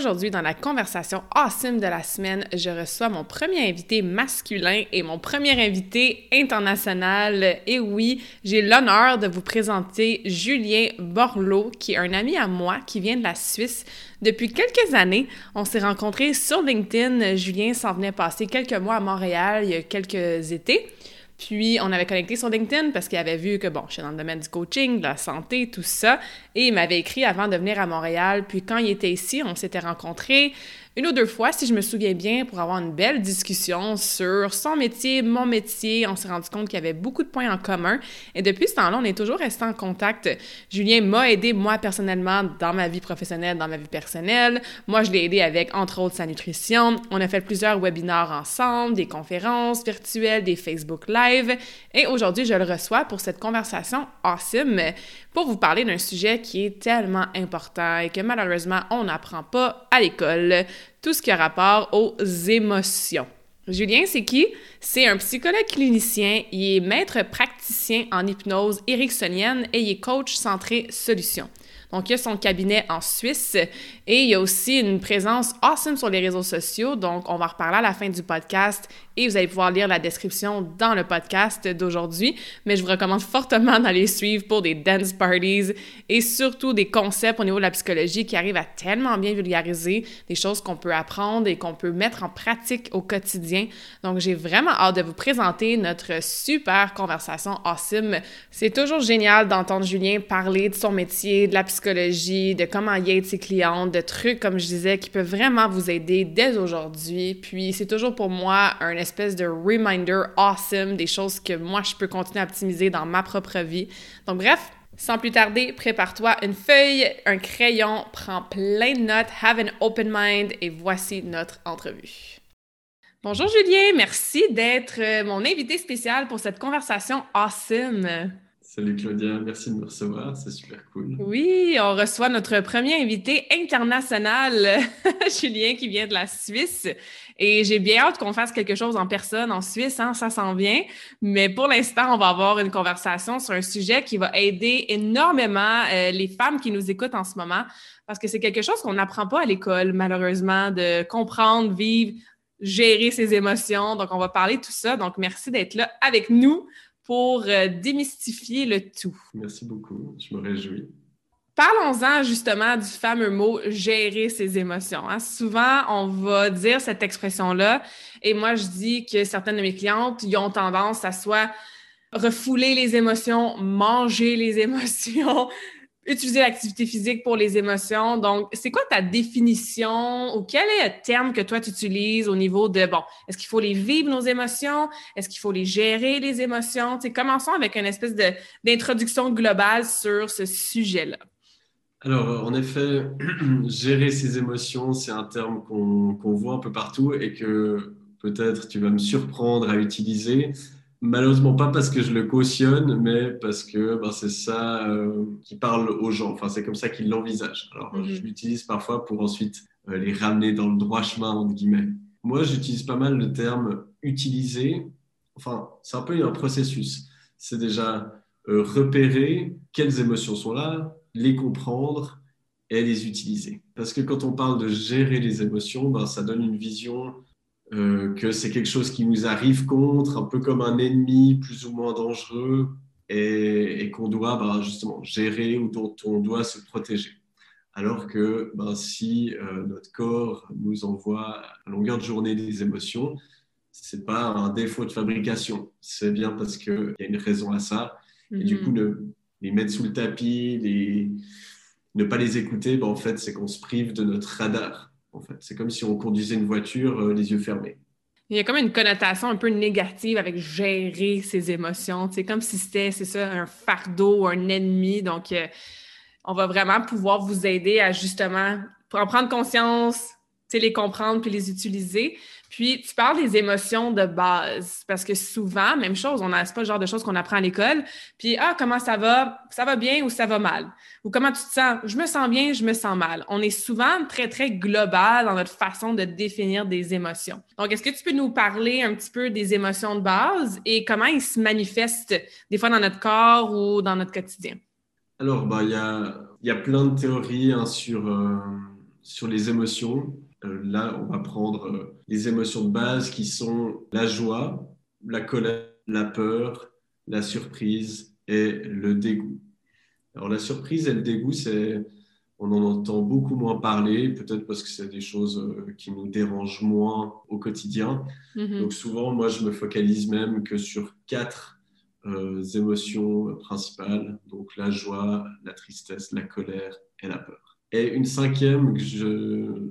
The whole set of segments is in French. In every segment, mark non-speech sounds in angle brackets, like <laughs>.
Aujourd'hui, dans la conversation awesome de la semaine, je reçois mon premier invité masculin et mon premier invité international. Et oui, j'ai l'honneur de vous présenter Julien Borloo, qui est un ami à moi qui vient de la Suisse. Depuis quelques années, on s'est rencontrés sur LinkedIn. Julien s'en venait passer quelques mois à Montréal il y a quelques étés. Puis, on avait connecté sur LinkedIn parce qu'il avait vu que, bon, je suis dans le domaine du coaching, de la santé, tout ça. Et il m'avait écrit avant de venir à Montréal. Puis, quand il était ici, on s'était rencontrés une ou deux fois, si je me souviens bien, pour avoir une belle discussion sur son métier, mon métier. On s'est rendu compte qu'il y avait beaucoup de points en commun. Et depuis ce temps-là, on est toujours resté en contact. Julien m'a aidé, moi, personnellement, dans ma vie professionnelle, dans ma vie personnelle. Moi, je l'ai aidé avec, entre autres, sa nutrition. On a fait plusieurs webinaires ensemble, des conférences virtuelles, des Facebook Live. Et aujourd'hui, je le reçois pour cette conversation awesome pour vous parler d'un sujet qui est tellement important et que malheureusement, on n'apprend pas à l'école, tout ce qui a rapport aux émotions. Julien, c'est qui? C'est un psychologue clinicien, il est maître praticien en hypnose ericksonienne et il est coach centré solution. Donc, il a son cabinet en Suisse et il a aussi une présence awesome sur les réseaux sociaux. Donc, on va reparler à la fin du podcast vous allez pouvoir lire la description dans le podcast d'aujourd'hui. Mais je vous recommande fortement d'aller suivre pour des dance parties et surtout des concepts au niveau de la psychologie qui arrivent à tellement bien vulgariser des choses qu'on peut apprendre et qu'on peut mettre en pratique au quotidien. Donc, j'ai vraiment hâte de vous présenter notre super conversation awesome. C'est toujours génial d'entendre Julien parler de son métier, de la psychologie de comment y aide ses clientes, de trucs, comme je disais, qui peuvent vraiment vous aider dès aujourd'hui. Puis c'est toujours pour moi un de reminder awesome des choses que moi, je peux continuer à optimiser dans ma propre vie. Donc bref, sans plus tarder, prépare-toi une feuille, un crayon, prends plein de notes, have an open mind et voici notre entrevue. Bonjour Julien, merci d'être euh, mon invité spécial pour cette conversation awesome. Salut Claudia, merci de me recevoir, c'est super cool. Oui, on reçoit notre premier invité international, <laughs> Julien, qui vient de la Suisse. Et j'ai bien hâte qu'on fasse quelque chose en personne en Suisse, hein, ça s'en vient. Mais pour l'instant, on va avoir une conversation sur un sujet qui va aider énormément euh, les femmes qui nous écoutent en ce moment, parce que c'est quelque chose qu'on n'apprend pas à l'école, malheureusement, de comprendre, vivre, gérer ses émotions. Donc, on va parler de tout ça. Donc, merci d'être là avec nous pour euh, démystifier le tout. Merci beaucoup, je me réjouis. Parlons-en justement du fameux mot gérer ses émotions. Hein. Souvent, on va dire cette expression-là, et moi, je dis que certaines de mes clientes ont tendance à soit refouler les émotions, manger les <laughs> émotions, utiliser l'activité physique pour les émotions. Donc, c'est quoi ta définition ou quel est le terme que toi tu utilises au niveau de, bon, est-ce qu'il faut les vivre, nos émotions? Est-ce qu'il faut les gérer, les émotions? Tu commençons avec une espèce d'introduction globale sur ce sujet-là. Alors, en effet, <clears throat> gérer ses émotions, c'est un terme qu'on voit un peu partout et que peut-être tu vas me surprendre à utiliser. Malheureusement pas parce que je le cautionne, mais parce que ben, c'est ça euh, qui parle aux gens. Enfin, c'est comme ça qu'ils l'envisagent. Alors, mhm. je l'utilise parfois pour ensuite euh, les ramener dans le droit chemin, entre guillemets. Moi, j'utilise pas mal le terme utiliser. Enfin, c'est un peu un processus. C'est déjà euh, repérer quelles émotions sont là, les comprendre et les utiliser. Parce que quand on parle de gérer les émotions, ben, ça donne une vision euh, que c'est quelque chose qui nous arrive contre, un peu comme un ennemi plus ou moins dangereux, et, qu'on doit bah, justement gérer ou dont on doit se protéger. Alors que bah, si euh, notre corps nous envoie à longueur de journée des émotions, c'est pas un défaut de fabrication, c'est bien parce qu'il y a une raison à ça. Et du coup, mhm. les mettre sous le tapis, les, ne pas les écouter, bah, en fait, c'est qu'on se prive de notre radar en fait. C'est comme si on conduisait une voiture les yeux fermés. Il y a comme une connotation un peu négative avec gérer ses émotions. C'est comme si c'était, c'est ça, un fardeau un ennemi. Donc, on va vraiment pouvoir vous aider à justement en prendre conscience, les comprendre puis les utiliser. Puis, tu parles des émotions de base, parce que souvent, même chose, on n'a pas le genre de choses qu'on apprend à l'école. Puis, ah, comment ça va? Ça va bien ou ça va mal? Ou comment tu te sens? Je me sens bien, je me sens mal. On est souvent très, très global dans notre façon de définir des émotions. Donc, est-ce que tu peux nous parler un petit peu des émotions de base et comment ils se manifestent des fois dans notre corps ou dans notre quotidien? Alors, bah, il y, a, y a plein de théories hein, sur, euh, sur les émotions. Euh, là, on va prendre euh, les émotions de base qui sont la joie, la colère, la peur, la surprise et le dégoût. Alors la surprise et le dégoût, c'est on en entend beaucoup moins parler, peut-être parce que c'est des choses euh, qui nous dérangent moins au quotidien. Mm-hmm. Donc souvent, moi, je me focalise même que sur quatre émotions principales, donc la joie, la tristesse, la colère et la peur. Et une cinquième que je,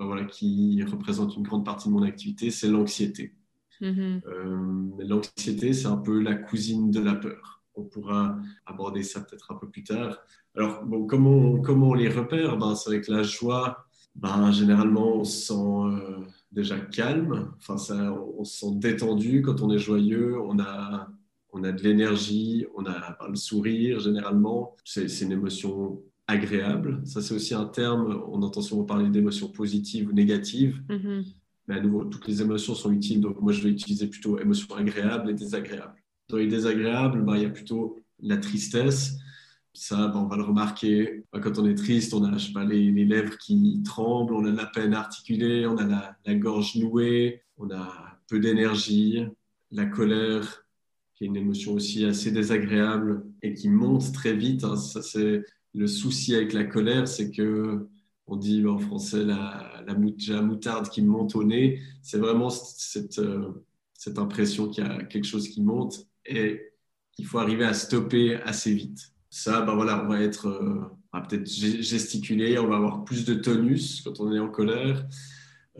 bah voilà, qui représente une grande partie de mon activité, c'est l'anxiété. Mm-hmm. Euh, l'anxiété, c'est un peu la cousine de la peur. On pourra aborder ça peut-être un peu plus tard. Alors, bon, comment, on, comment on les repère? Ben, C'est avec la joie, ben, généralement, on se sent euh, déjà calme, enfin, ça, on se sent détendu quand on est joyeux, on a, on a de l'énergie, on a ben, le sourire, généralement. C'est une émotion agréable. Ça, c'est aussi un terme, on entend souvent parler d'émotions positives ou négatives. Mm-hmm. Mais à nouveau, toutes les émotions sont utiles. Donc, moi, je vais utiliser plutôt émotions agréables et désagréables. Dans les désagréables, bah, il y a plutôt la tristesse. Ça, bah, on va le remarquer. Bah, quand on est triste, on a je sais pas, les, lèvres qui tremblent, on a la peine articulée, on a la, gorge nouée, on a peu d'énergie. La colère, qui est une émotion aussi assez désagréable et qui monte très vite. Hein. Ça, c'est le souci avec la colère, c'est que on dit en français la, la, moutarde qui monte au nez. C'est vraiment cette, euh, cette impression qu'il y a quelque chose qui monte et qu'il faut arriver à stopper assez vite. Ça, ben voilà, on va être, euh, peut-être gesticuler, on va avoir plus de tonus quand on est en colère.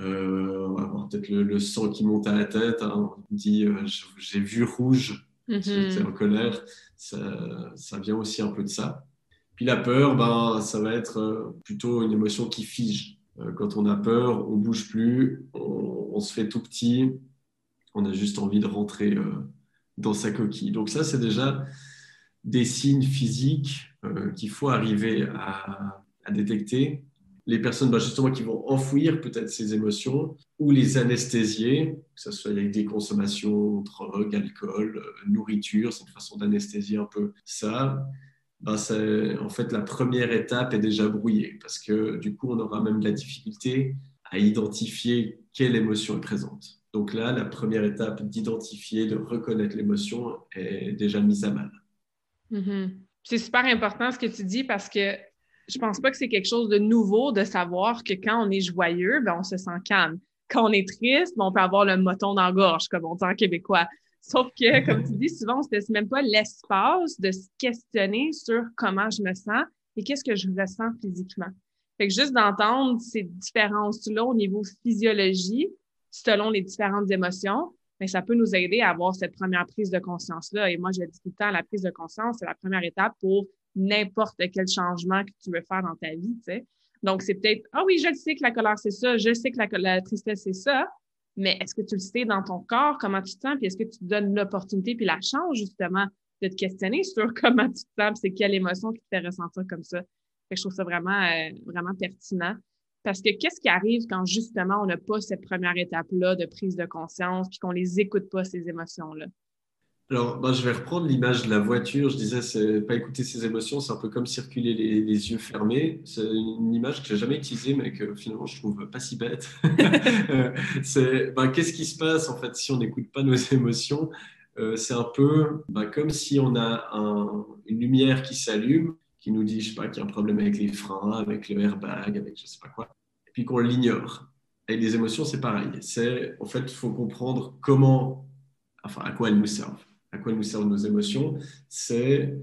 Euh, on va avoir peut-être le, sang qui monte à la tête. Hein. On dit j'ai vu rouge, mm en colère. Ça, ça vient aussi un peu de ça. Puis la peur, ben, ça va être euh, plutôt une émotion qui fige. Euh, quand on a peur, on bouge plus, on, se fait tout petit, on a juste envie de rentrer euh, dans sa coquille. Donc ça, c'est déjà des signes physiques qu'il faut arriver à, détecter. Les personnes ben, justement qui vont enfouir peut-être ces émotions ou les anesthésier, que ce soit avec des consommations, drogue, alcool, nourriture, c'est une façon d'anesthésier un peu ça ben en fait, la première étape est déjà brouillée parce que du coup, on aura même de la difficulté à identifier quelle émotion est présente. Donc là, la première étape d'identifier, de reconnaître l'émotion est déjà mise à mal. Mm-hmm. C'est super important ce que tu dis parce que je pense pas que c'est quelque chose de nouveau de savoir que quand on est joyeux, ben, on se sent calme. Quand on est triste, ben, on peut avoir le moton dans la gorge, comme on dit en québécois. Sauf que, comme tu dis, souvent, on ne se laisse même pas l'espace de se questionner sur comment je me sens et qu'est-ce que je ressens physiquement. Fait que juste d'entendre ces différences-là au niveau physiologie, selon les différentes émotions, mais ben, ça peut nous aider à avoir cette première prise de conscience-là. Et moi, je dis tout le temps, la prise de conscience, c'est la première étape pour n'importe quel changement que tu veux faire dans ta vie. Tu. Donc, c'est peut-être, ah oui, je sais que la colère, c'est ça, je sais que la, la tristesse, c'est ça, mais est-ce que tu le sais dans ton corps, comment tu te sens, puis est-ce que tu te donnes l'opportunité puis la chance, justement, de te questionner sur <laughs> comment tu te sens, c'est quelle émotion qui te fait ressentir comme ça? je trouve ça vraiment, euh, vraiment pertinent. Parce que qu'est-ce qui arrive quand, justement, on n'a pas cette première étape-là de prise de conscience, puis qu'on les écoute pas, ces émotions-là? Alors, ben, je vais reprendre l'image de la voiture. Je disais, c'est pas écouter ses émotions, c'est un peu comme circuler les, yeux fermés. C'est une image que j'ai jamais utilisée, mais que finalement je trouve pas si bête. <laughs> Euh, c'est, ben, qu'est-ce qui se passe en fait si on n'écoute pas nos émotions? Euh, C'est un peu ben, comme si on a une lumière qui s'allume, qui nous dit, je sais pas, qu'il y a un problème avec les freins, avec le airbag, avec je sais pas quoi, et puis qu'on l'ignore. Et les émotions, c'est pareil. C'est, en fait, il faut comprendre comment, enfin, à quoi elles nous servent à quoi nous servent nos émotions, c'est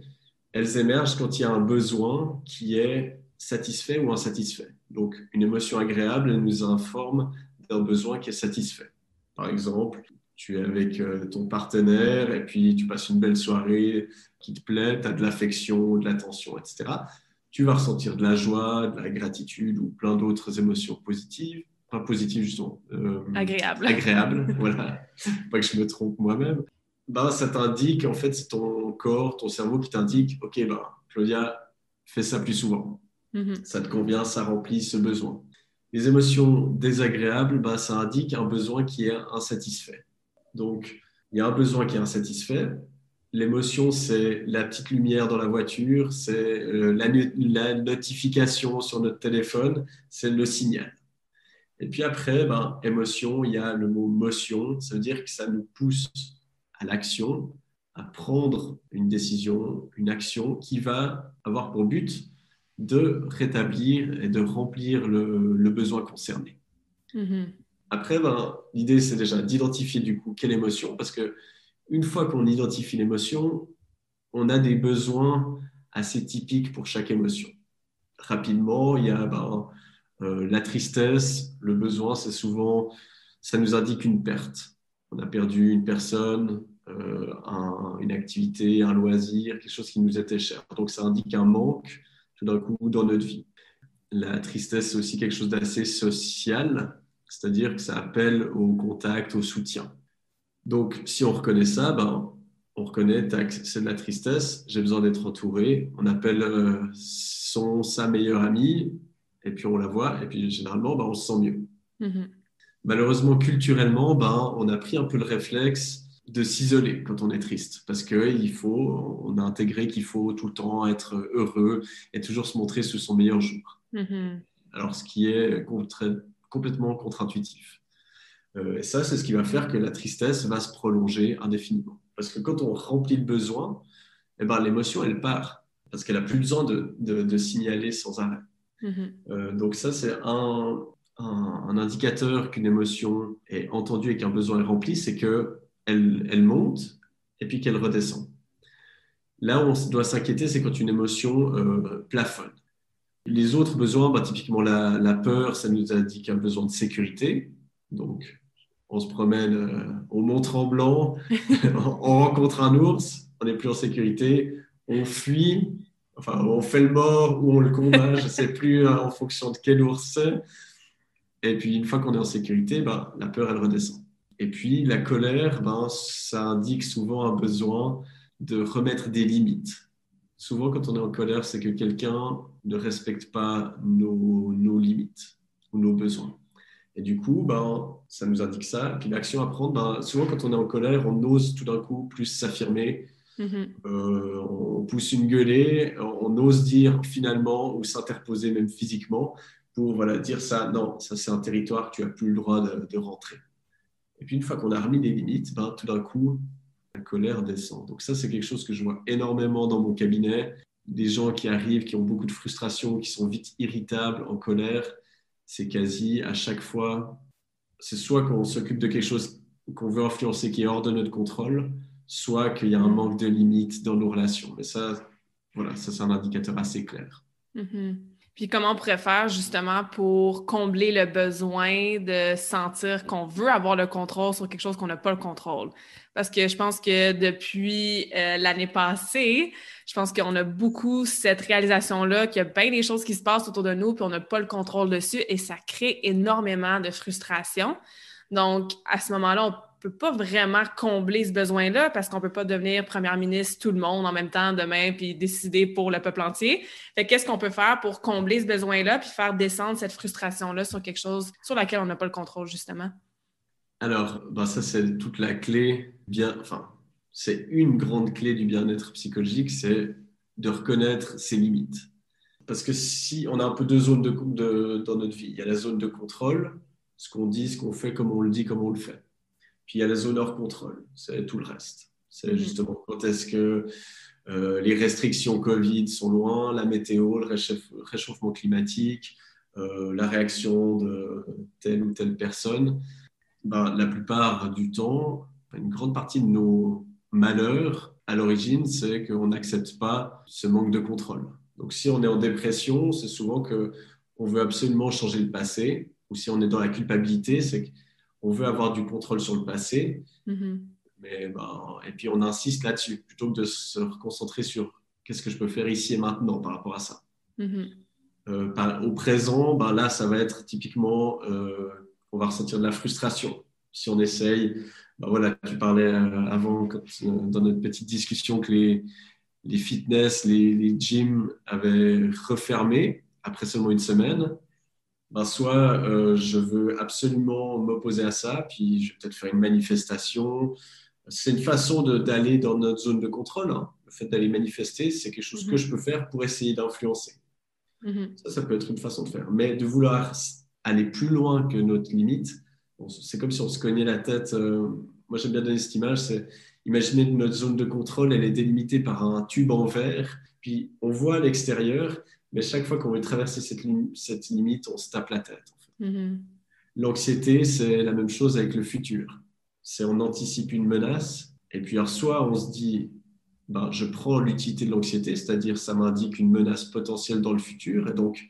elles émergent quand il y a un besoin qui est satisfait ou insatisfait. Donc, une émotion agréable, elle nous informe d'un besoin qui est satisfait. Par exemple, tu es avec euh, ton partenaire et puis tu passes une belle soirée qui te plaît, tu as de l'affection, de l'attention, etc. Tu vas ressentir de la joie, de la gratitude ou plein d'autres émotions positives. Pas positives, justement. Euh, agréables. Agréables, <laughs> voilà. Pas que je me trompe moi-même. Ben, ça t'indique, en fait, c'est ton corps, ton cerveau qui t'indique, OK, ben, Claudia, fais ça plus souvent. Mm-hmm. Ça te convient, ça remplit ce besoin. Les émotions désagréables, ben, ça indique un besoin qui est insatisfait. Donc, il y a un besoin qui est insatisfait. L'émotion, c'est la petite lumière dans la voiture, c'est euh, la, notification sur notre téléphone, c'est le signal. Et puis après, ben, émotion, il y a le mot motion, ça veut dire que ça nous pousse à l'action, à prendre une décision, une action qui va avoir pour but de rétablir et de remplir le, besoin concerné. Mm-hmm. Après, ben, l'idée, c'est déjà d'identifier du coup quelle émotion, parce que une fois qu'on identifie l'émotion, on a des besoins assez typiques pour chaque émotion. Rapidement, il y a ben, euh, la tristesse. Le besoin, c'est souvent, ça nous indique une perte. On a perdu une personne, euh, une activité, un loisir, quelque chose qui nous était cher. Donc, ça indique un manque tout d'un coup dans notre vie. La tristesse, c'est aussi quelque chose d'assez social c'est-à-dire que ça appelle au contact, au soutien. Donc, si on reconnaît ça, ben, on reconnaît c'est de la tristesse, j'ai besoin d'être entouré. On appelle euh, son, sa meilleure amie, et puis on la voit, et puis généralement, ben, on se sent mieux. Mm-hmm. Malheureusement, culturellement, ben, on a pris un peu le réflexe de s'isoler quand on est triste, parce qu'il faut, on a intégré qu'il faut tout le temps être heureux et toujours se montrer sous son meilleur jour. Mm-hmm. Alors, ce qui est complètement contre-intuitif. Euh, et ça, c'est ce qui va faire que la tristesse va se prolonger indéfiniment. Parce que quand on remplit le besoin, eh ben, l'émotion, elle part. Parce qu'elle n'a plus besoin de, de, signaler sans arrêt. Mm-hmm. Euh, donc ça, c'est un, un, indicateur qu'une émotion est entendue et qu'un besoin est rempli, c'est qu'elle elle monte et puis qu'elle redescend. Là où on doit s'inquiéter, c'est quand une émotion euh, plafonne. Les autres besoins, bah, typiquement la, peur, ça nous indique un besoin de sécurité. Donc, on se promène, euh, on montre en blanc, <laughs> on rencontre un ours, on n'est plus en sécurité, on fuit, enfin, on fait le mort ou on le combat, je ne sais plus hein, en fonction de quel ours c'est. Et puis, une fois qu'on est en sécurité, bah, la peur, elle redescend. Et puis, la colère, ben, ça indique souvent un besoin de remettre des limites souvent quand on est en colère, c'est que quelqu'un ne respecte pas nos, limites ou nos besoins. Et du coup, ben, ça nous indique ça. Et puis l'action à prendre, ben, souvent quand on est en colère, on ose tout d'un coup plus s'affirmer. Mm-hmm. Euh, on pousse une gueulée, on ose dire finalement ou s'interposer même physiquement pour voilà, dire ça, non, ça c'est un territoire, tu n'as plus le droit de, rentrer. Et puis une fois qu'on a remis des limites, ben, tout d'un coup, la colère descend. Donc ça, c'est quelque chose que je vois énormément dans mon cabinet. Des gens qui arrivent, qui ont beaucoup de frustration, qui sont vite irritables, en colère, c'est quasi à chaque fois, c'est soit qu'on s'occupe de quelque chose qu'on veut influencer qui est hors de notre contrôle, soit qu'il y a un manque de limites dans nos relations. Mais ça, voilà, ça c'est un indicateur assez clair. Mm-hmm. Puis comment on pourrait faire justement pour combler le besoin de sentir qu'on veut avoir le contrôle sur quelque chose qu'on n'a pas le contrôle? Parce que je pense que depuis euh, l'année passée, je pense qu'on a beaucoup cette réalisation-là qu'il y a bien des choses qui se passent autour de nous, puis on n'a pas le contrôle dessus, et ça crée énormément de frustration. Donc, à ce moment-là, on peut pas vraiment combler ce besoin-là parce qu'on peut pas devenir première ministre tout le monde en même temps demain puis décider pour le peuple entier. Qu'est-ce qu'on peut faire pour combler ce besoin-là puis faire descendre cette frustration-là sur quelque chose sur laquelle on n'a pas le contrôle justement? Alors, ben ça c'est toute la clé bien, enfin, c'est une grande clé du bien-être psychologique, c'est de reconnaître ses limites. Parce que si on a un peu deux zones de, dans notre vie, il y a la zone de contrôle, ce qu'on dit, ce qu'on fait, comment on le dit, comment on le fait. Puis il y a la zone hors contrôle, c'est tout le reste. C'est mhm. justement quand est-ce que euh, les restrictions Covid sont loin, la météo, le réchauffement climatique, euh, la réaction de telle ou telle personne. Ben, la plupart du temps, une grande partie de nos malheurs à l'origine, c'est qu'on n'accepte pas ce manque de contrôle. Donc si on est en dépression, c'est souvent que on veut absolument changer le passé, ou si on est dans la culpabilité, c'est qu'on veut avoir du contrôle sur le passé. Mm-hmm. Mais ben, et puis on insiste là-dessus, plutôt que de se concentrer sur qu'est-ce que je peux faire ici et maintenant par rapport à ça. Mm-hmm. Euh, au présent, ben là, ça va être typiquement, euh, on va ressentir de la frustration. Si on essaye, ben voilà, tu parlais euh, avant, dans notre petite discussion, que les, les fitness, les, les gyms avaient refermé après seulement une semaine. Ben soit je veux absolument m'opposer à ça, puis je vais peut-être faire une manifestation, c'est une façon d'aller dans notre zone de contrôle. Hein. Le fait d'aller manifester, c'est quelque chose que mhm. je peux faire pour essayer d'influencer. Mhm. Ça, ça peut être une façon de faire. Mais de vouloir aller plus loin que notre limite, c'est comme si on se cognait la tête. Euh, moi, j'aime bien donner cette image. C'est imaginez que notre zone de contrôle, elle est délimitée par un tube en verre. Puis on voit l'extérieur, mais chaque fois qu'on veut traverser cette, cette, limite, on se tape la tête. Mhm. L'anxiété, c'est la même chose avec le futur c'est on anticipe une menace, et puis alors soit on se dit, ben, je prends l'utilité de l'anxiété, c'est-à-dire ça m'indique une menace potentielle dans le futur, et donc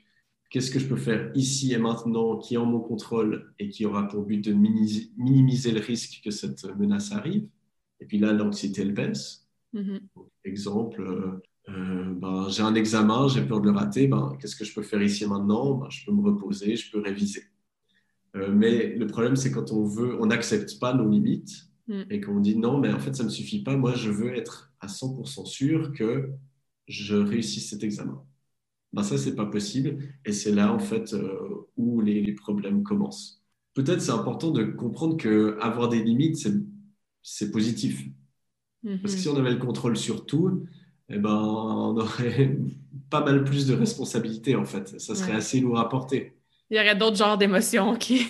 qu'est-ce que je peux faire ici et maintenant qui est en mon contrôle et qui aura pour but de minimiser, le risque que cette menace arrive? Et puis là, l'anxiété, elle baisse. Mm-hmm. Exemple, euh, ben, j'ai un examen, j'ai peur de le rater, ben, qu'est-ce que je peux faire ici et maintenant? Ben, Je peux me reposer, je peux réviser. Euh, mais le problème, c'est quand on veut, on n'accepte pas nos limites mm. et qu'on dit non, mais en fait, ça ne me suffit pas. Moi, je veux être à 100% sûr que je réussisse cet examen. Ben, ça, c'est pas possible. Et c'est là, en fait, euh, où les, problèmes commencent. Peut-être c'est important de comprendre que avoir des limites, c'est positif. Mm-hmm. Parce que si on avait le contrôle sur tout, eh ben, on aurait <laughs> pas mal plus de responsabilités, en fait. Ça serait assez lourd à porter. Il y aurait d'autres genres d'émotions qui.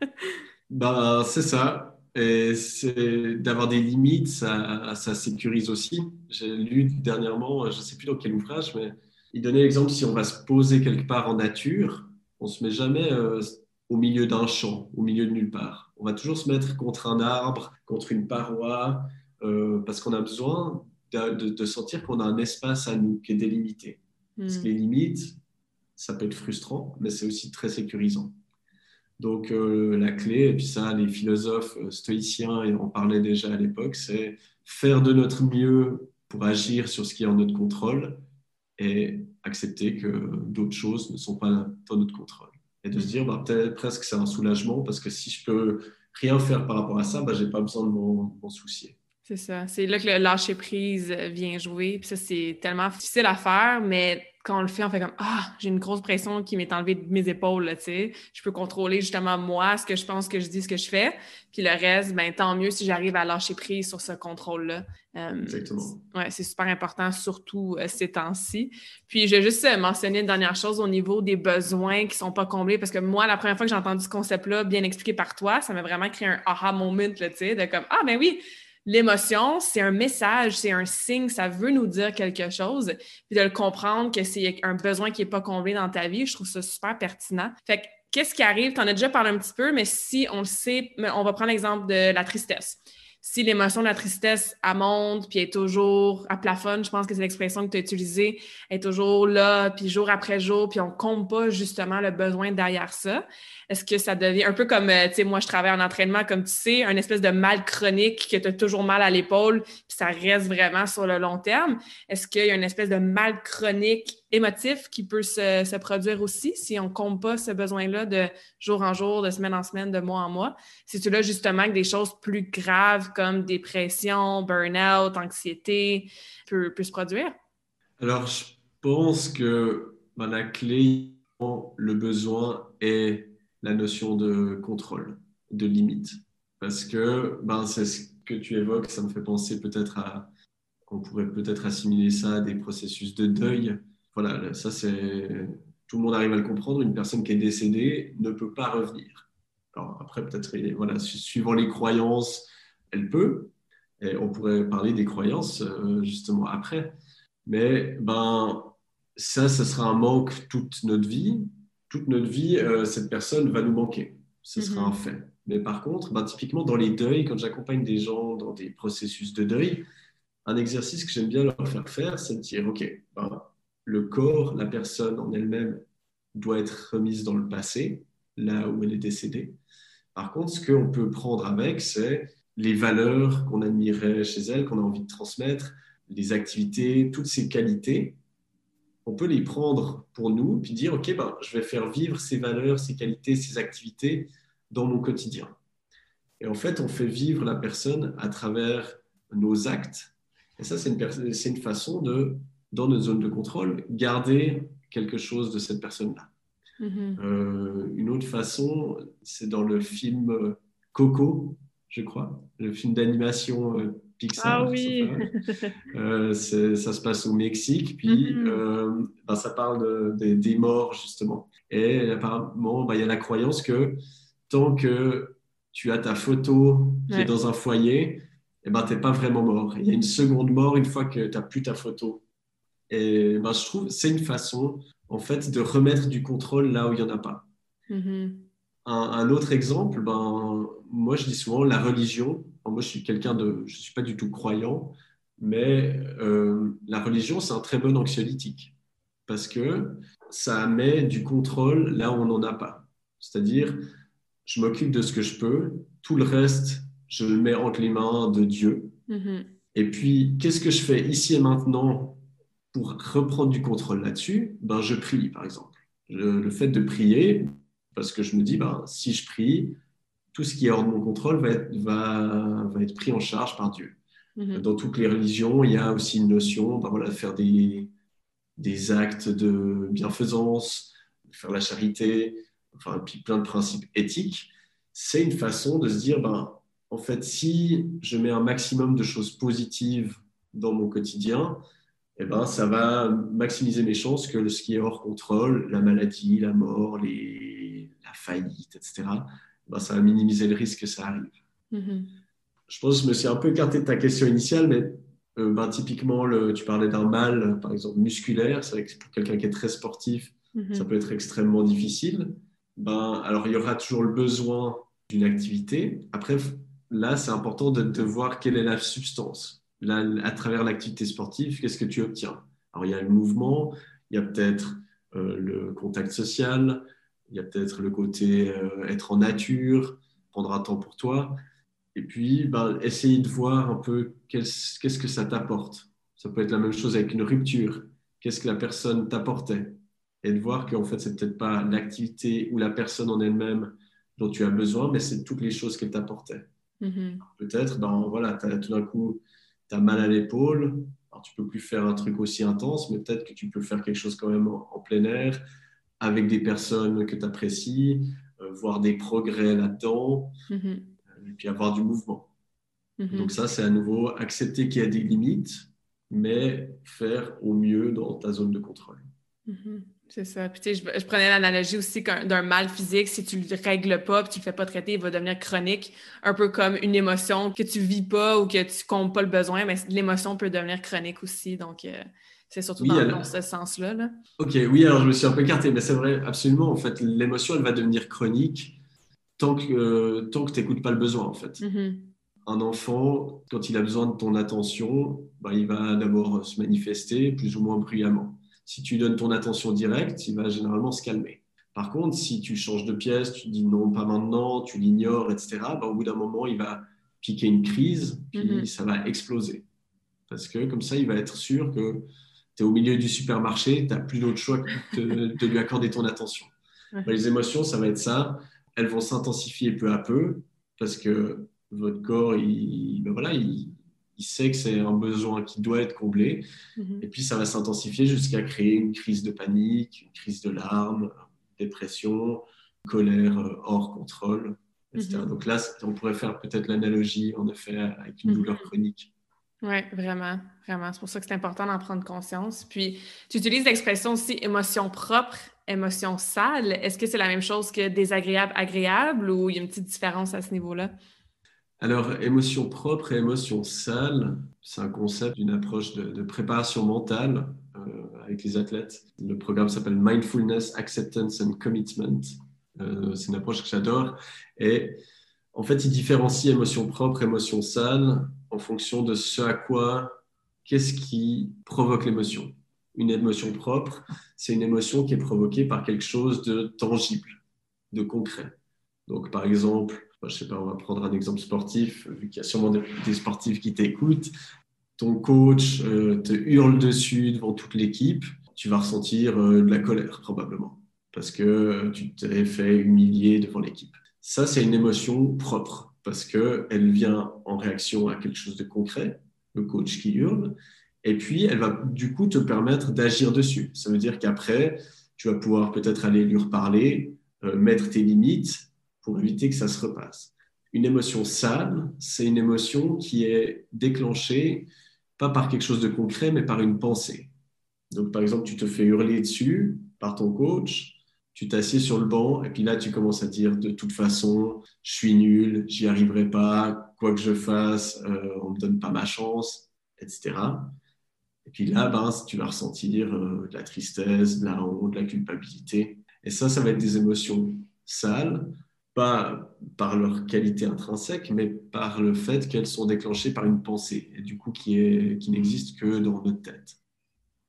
<laughs> ben, c'est ça. Et c'est d'avoir des limites, ça, ça sécurise aussi. J'ai lu dernièrement, je ne sais plus dans quel ouvrage, mais il donnait l'exemple si on va se poser quelque part en nature, on ne se met jamais euh, au milieu d'un champ, au milieu de nulle part. On va toujours se mettre contre un arbre, contre une paroi, euh, parce qu'on a besoin de, de, sentir qu'on a un espace à nous qui est délimité. Parce que hmm. les limites, ça peut être frustrant, mais c'est aussi très sécurisant. Donc euh, la clé, et puis ça, les philosophes euh, stoïciens en parlaient déjà à l'époque, c'est faire de notre mieux pour agir sur ce qui est en notre contrôle et accepter que d'autres choses ne sont pas dans notre contrôle. Et de se dire, bah, peut-être presque c'est un soulagement parce que si je peux rien faire par rapport à ça, bah, je n'ai pas besoin de m'en soucier. C'est ça. C'est là que le lâcher prise vient jouer. Puis ça, c'est tellement difficile à faire, mais quand on le fait, on fait comme Ah, j'ai une grosse pression qui m'est enlevée de mes épaules, tu sais. Je peux contrôler justement moi, ce que je pense, ce que je dis, ce que je fais. Puis le reste, ben tant mieux si j'arrive à lâcher prise sur ce contrôle-là. Euh, Exactement. Ouais, c'est super important, surtout euh, ces temps-ci. Puis je vais juste euh, mentionner une dernière chose au niveau des besoins qui sont pas comblés, parce que moi, la première fois que j'ai entendu ce concept-là bien expliqué par toi, ça m'a vraiment créé un aha moment, tu sais, de comme Ah, ben oui, L'émotion, c'est un message, c'est un signe, ça veut nous dire quelque chose. Puis de le comprendre que c'est un besoin qui n'est pas comblé dans ta vie, je trouve ça super pertinent. Fait que, qu'est-ce qui arrive? Tu en as déjà parlé un petit peu, mais si on le sait, on va prendre l'exemple de la tristesse. Si l'émotion de la tristesse, elle monte, puis est toujours à plafonne, je pense que c'est l'expression que tu as utilisée, est toujours là, puis jour après jour, puis on compte pas justement le besoin derrière ça. Est-ce que ça devient un peu comme, euh, tu sais, moi, je travaille en entraînement, comme tu sais, un espèce de mal chronique que tu toujours mal à l'épaule, puis ça reste vraiment sur le long terme? Est-ce qu'il y a une espèce de mal chronique émotif qui peut se, produire aussi si on ne compte pas ce besoin-là de jour en jour, de semaine en semaine, de mois en mois? C'est-tu là justement que des choses plus graves comme dépression, burn-out, anxiété peuvent se produire? Alors, je pense que ben, la clé, le besoin est la notion de contrôle, de limite. Parce que ben, c'est ce que tu évoques, ça me fait penser peut-être à, on pourrait peut-être assimiler ça à des processus de deuil. Voilà, ça c'est, tout le monde arrive à le comprendre, une personne qui est décédée ne peut pas revenir. Alors après, peut-être, voilà, suivant les croyances, elle peut. Et on pourrait parler des croyances euh, justement après. Mais ben, ça, ce sera un manque toute notre vie toute notre vie, euh, cette personne va nous manquer. Ce sera un mhm. fait. Mais par contre, ben, typiquement dans les deuils, quand j'accompagne des gens dans des processus de deuil, un exercice que j'aime bien leur faire faire, c'est de dire, OK, ben, le corps, la personne en elle-même doit être remise dans le passé, là où elle est décédée. Par contre, ce qu'on peut prendre avec, c'est les valeurs qu'on admirait chez elle, qu'on a envie de transmettre, les activités, toutes ces qualités. On peut les prendre pour nous, puis dire, OK, ben, je vais faire vivre ces valeurs, ces qualités, ces activités dans mon quotidien. Et en fait, on fait vivre la personne à travers nos actes. Et ça, c'est une, une, façon de, dans notre zone de contrôle, garder quelque chose de cette personne-là. Mm-hmm. Euh, une autre façon, c'est dans le film Coco, je crois, le film d'animation euh, Pixar. Ah oui. Euh, ça se passe au Mexique, puis mm-hmm. ben, ça parle des morts justement. Et apparemment, ben, il y a la croyance que tant que tu as ta photo qui est dans un foyer, eh ben, tu n'es pas vraiment mort. Il y a une seconde mort une fois que tu n'as plus ta photo. Et ben, je trouve c'est une façon, en fait, de remettre du contrôle là où il n'y en a pas. Mm-hmm. Un, autre exemple, ben, moi, je dis souvent la religion. moi, je suis quelqu'un de... Je ne suis pas du tout croyant, mais euh, la religion, c'est un très bon anxiolytique parce que ça met du contrôle là où on n'en a pas. C'est-à-dire, je m'occupe de ce que je peux, tout le reste, je le mets entre les mains de Dieu. Mm-hmm. Et puis, qu'est-ce que je fais ici et maintenant pour reprendre du contrôle là-dessus ben, Je prie, par exemple. Le, fait de prier, parce que je me dis, ben, si je prie, tout ce qui est hors de mon contrôle va être, va, va être pris en charge par Dieu. Mm-hmm. Dans toutes les religions, il y a aussi une notion ben, voilà, de faire des, des actes de bienfaisance, faire la charité, enfin, puis plein de principes éthiques, c'est une façon de se dire, ben, en fait, si je mets un maximum de choses positives dans mon quotidien, eh ben, ça va maximiser mes chances que ce qui est hors contrôle, la maladie, la mort, les... la faillite, etc., ben, ça va minimiser le risque que ça arrive. Mm-hmm. Je pense que je me suis un peu écarté de ta question initiale, mais euh, ben, typiquement, le, tu parlais d'un mal, par exemple, musculaire. C'est vrai que pour quelqu'un qui est très sportif, mm-hmm. ça peut être extrêmement difficile ben, alors il y aura toujours le besoin d'une activité. Après, là, c'est important de, voir quelle est la substance. Là, à travers l'activité sportive, qu'est-ce que tu obtiens? Alors, il y a le mouvement, il y a peut-être euh, le contact social, il y a peut-être le côté euh, être en nature, prendre un temps pour toi. Et puis, ben, essayer de voir un peu qu'est-ce que ça t'apporte. Ça peut être la même chose avec une rupture. Qu'est-ce que la personne t'apportait? Et de voir qu'en fait, c'est peut-être pas l'activité ou la personne en elle-même dont tu as besoin, mais c'est toutes les choses qu'elle t'apportait. Mm-hmm. Peut-être, ben, voilà, tout d'un coup, tu as mal à l'épaule, alors tu peux plus faire un truc aussi intense, mais peut-être que tu peux faire quelque chose quand même en, plein air, avec des personnes que tu apprécies, euh, voir des progrès là-dedans, mm-hmm. et puis avoir du mouvement. Mm-hmm. Donc ça, c'est à nouveau accepter qu'il y a des limites, mais faire au mieux dans ta zone de contrôle. C'est ça. Puis, tu sais, je, prenais l'analogie aussi d'un mal physique. Si tu le règles pas, puis tu le fais pas traiter, il va devenir chronique. Un peu comme une émotion que tu vis pas ou que tu comptes pas le besoin, mais l'émotion peut devenir chronique aussi. Donc, euh, c'est surtout dans, ce sens-là. Là. OK, oui, alors je me suis un peu écarté, mais c'est vrai, absolument. En fait, l'émotion, elle va devenir chronique tant que, tant que tu n'écoutes pas le besoin, en fait. Mm-hmm. Un enfant, quand il a besoin de ton attention, bah, il va d'abord se manifester plus ou moins bruyamment si tu donnes ton attention directe, il va généralement se calmer. Par contre, si tu changes de pièce, tu dis non, pas maintenant, tu l'ignores, etc., ben, au bout d'un moment, il va piquer une crise, puis mhm. ça va exploser. Parce que comme ça, il va être sûr que tu es au milieu du supermarché, tu n'as plus d'autre choix que de, lui accorder ton attention. Ben, les émotions, ça va être ça. Elles vont s'intensifier peu à peu parce que votre corps, il, ben voilà, il, il sait que c'est un besoin qui doit être comblé. Mhm. Et puis, ça va s'intensifier jusqu'à créer une crise de panique, une crise de larmes, dépression, colère euh, hors contrôle, etc. Mhm. Donc là, on pourrait faire peut-être l'analogie, en effet, avec une mhm. douleur chronique. Oui, vraiment, vraiment. C'est pour ça que c'est important d'en prendre conscience. Puis, tu utilises l'expression aussi émotion propre, émotion sale. Est-ce que c'est la même chose que désagréable, agréable ou il y a une petite différence à ce niveau-là? Alors, émotion propre et émotion sale, c'est un concept d'une approche de, préparation mentale euh, avec les athlètes. Le programme s'appelle Mindfulness, Acceptance and Commitment. Euh, c'est une approche que j'adore. Et en fait, il différencie émotion propre, émotion sale en fonction de ce à quoi, qu'est-ce qui provoque l'émotion. Une émotion propre, c'est une émotion qui est provoquée par quelque chose de tangible, de concret. Donc, par exemple, je sais pas, on va prendre un exemple sportif, vu qu'il y a sûrement des, sportifs qui t'écoutent. Ton coach euh, te hurle dessus devant toute l'équipe, tu vas ressentir euh, de la colère probablement, parce que tu t'es fait humilier devant l'équipe. Ça, c'est une émotion propre, parce qu'elle vient en réaction à quelque chose de concret, le coach qui hurle, et puis elle va du coup te permettre d'agir dessus. Ça veut dire qu'après, tu vas pouvoir peut-être aller lui reparler, euh, mettre tes limites, pour éviter que ça se repasse. Une émotion sale, c'est une émotion qui est déclenchée pas par quelque chose de concret, mais par une pensée. Donc, par exemple, tu te fais hurler dessus par ton coach, tu t'assieds sur le banc, et puis là, tu commences à dire de toute façon, je suis nul, j'y arriverai pas, quoi que je fasse, euh, on me donne pas ma chance, etc. Et puis là, ben, tu vas ressentir euh, de la tristesse, de la honte, de la culpabilité. Et ça, ça va être des émotions sales pas par leur qualité intrinsèque, mais par le fait qu'elles sont déclenchées par une pensée, et du coup qui, est, qui n'existe que dans notre tête.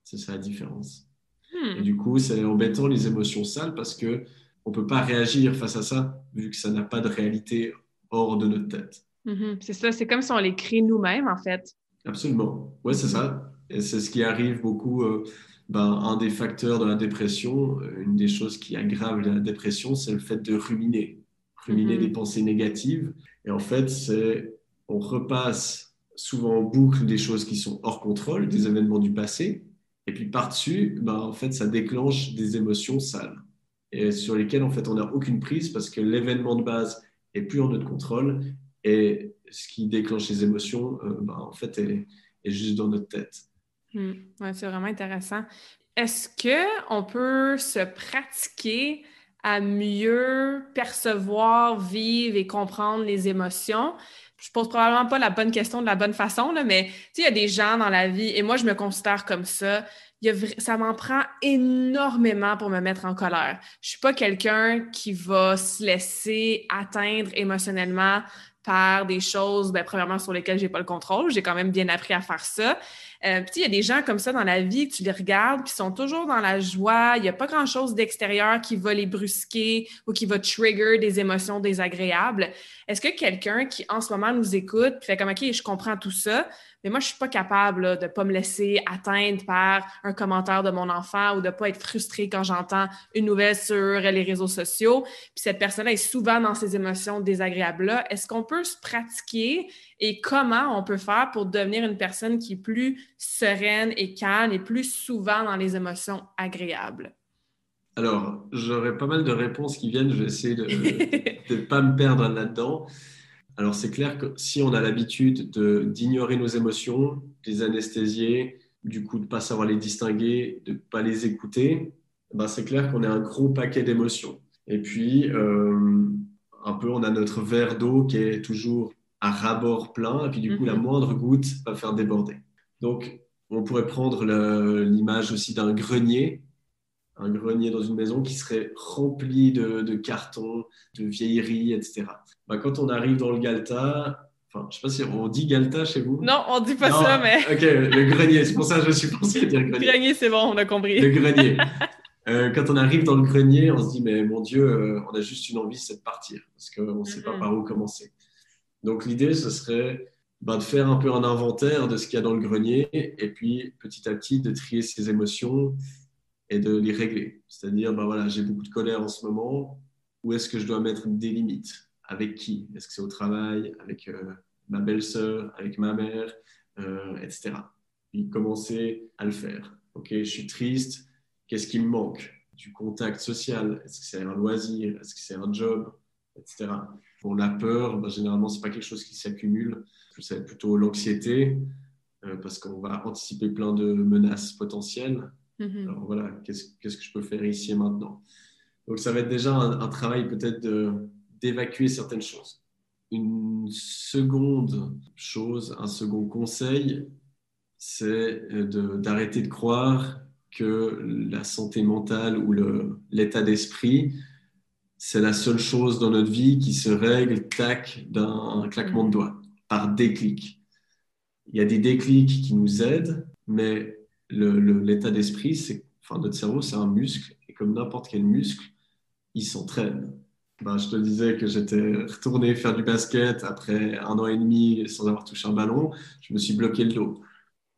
C'est ça la différence. Hmm. Et du coup, c'est embêtant les émotions sales parce que on peut pas réagir face à ça, vu que ça n'a pas de réalité hors de notre tête. Mm-hmm. C'est ça, c'est comme si on les crée nous-mêmes, en fait. Absolument. Ouais, c'est ça. Et c'est ce qui arrive beaucoup. Euh, ben, un des facteurs de la dépression, euh, une des choses qui aggrave la dépression, c'est le fait de ruminer ruminer des mhm. pensées négatives. Et en fait, c'est on repasse souvent en boucle des choses qui sont hors contrôle, des événements du passé. Et puis par-dessus, ben, en fait, ça déclenche des émotions sales et sur lesquelles en fait on n'a aucune prise parce que l'événement de base est plus en notre contrôle et ce qui déclenche les émotions, euh, ben, en fait, est, est, juste dans notre tête. Hmm. Ouais, c'est vraiment intéressant. Est-ce que on peut se pratiquer à mieux percevoir, vivre et comprendre les émotions. Je pose probablement pas la bonne question de la bonne façon, là, mais il y a des gens dans la vie, et moi, je me considère comme ça. Y a, ça m'en prend énormément pour me mettre en colère. Je suis pas quelqu'un qui va se laisser atteindre émotionnellement des choses, ben, premièrement, sur lesquelles j'ai pas le contrôle. J'ai quand même bien appris à faire ça. Euh, puis il y a des gens comme ça dans la vie, tu les regardes, puis ils sont toujours dans la joie. Il n'y a pas grand-chose d'extérieur qui va les brusquer ou qui va trigger des émotions désagréables. Est-ce que quelqu'un qui en ce moment nous écoute, fait comme OK, je comprends tout ça, mais moi, je suis pas capable de de pas me laisser atteindre par un commentaire de mon enfant ou de pas être frustrée quand j'entends une nouvelle sur les réseaux sociaux. Puis cette personne-là est souvent dans ces émotions désagréables-là. Est-ce qu'on peut se pratiquer et comment on peut faire pour devenir une personne qui est plus sereine et calme et plus souvent dans les émotions agréables? Alors, j'aurais pas mal de réponses qui viennent. Je vais essayer de ne pas me perdre là-dedans. Alors c'est clair que si on a l'habitude d'ignorer nos émotions, les anesthésier, du coup de ne pas savoir les distinguer, de ne pas les écouter, ben c'est clair qu'on a un gros paquet d'émotions. Et puis, euh, un peu, on a notre verre d'eau qui est toujours à rabord plein, et puis du coup, la mhm. moindre goutte va faire déborder. Donc, on pourrait prendre l'image aussi d'un grenier un grenier dans une maison qui serait rempli de, cartons, de vieilleries, etc. Bah, quand on arrive dans le Galta, enfin, je sais pas si on dit Galta chez vous. Non, on dit pas ça, mais. ok, le grenier, c'est pour ça que je suis pensé à dire grenier. Grenier, c'est bon, on a compris. Le grenier. Euh, quand on arrive dans le grenier, on se dit, mais mon Dieu, euh, on a juste une envie, c'est de partir, parce qu'on ne sait pas par où commencer. Donc l'idée, ce serait bah, de faire un peu un inventaire de ce qu'il y a dans le grenier, et puis petit à petit de trier ses émotions, et de les régler. C'est-à-dire, ben voilà, j'ai beaucoup de colère en ce moment, où est-ce que je dois mettre des limites? Avec qui? Est-ce que c'est au travail? Avec euh, ma belle-sœur? Avec ma mère? Euh, Etc. Puis commencer à le faire. Ok, je suis triste, qu'est-ce qui me manque? Du contact social. Est-ce que c'est un loisir? Est-ce que c'est un job? Etc. Pour la peur, ben, généralement, ce n'est pas quelque chose qui s'accumule. C'est plutôt l'anxiété, euh, parce qu'on va anticiper plein de menaces potentielles Mhm. Alors voilà, qu'est-ce, que je peux faire ici et maintenant? Donc ça va être déjà un, travail peut-être d'évacuer certaines choses. Une seconde chose, un second conseil, c'est d'arrêter de, croire que la santé mentale ou l'état d'esprit, c'est la seule chose dans notre vie qui se règle, tac, d'un claquement de doigts, par déclic. Il y a des déclics qui nous aident, mais l'état d'esprit, c'est, enfin, notre cerveau, c'est un muscle, et comme n'importe quel muscle, il s'entraîne. Ben, je te disais que j'étais retourné faire du basket après un an et demi sans avoir touché un ballon. Je me suis bloqué le dos.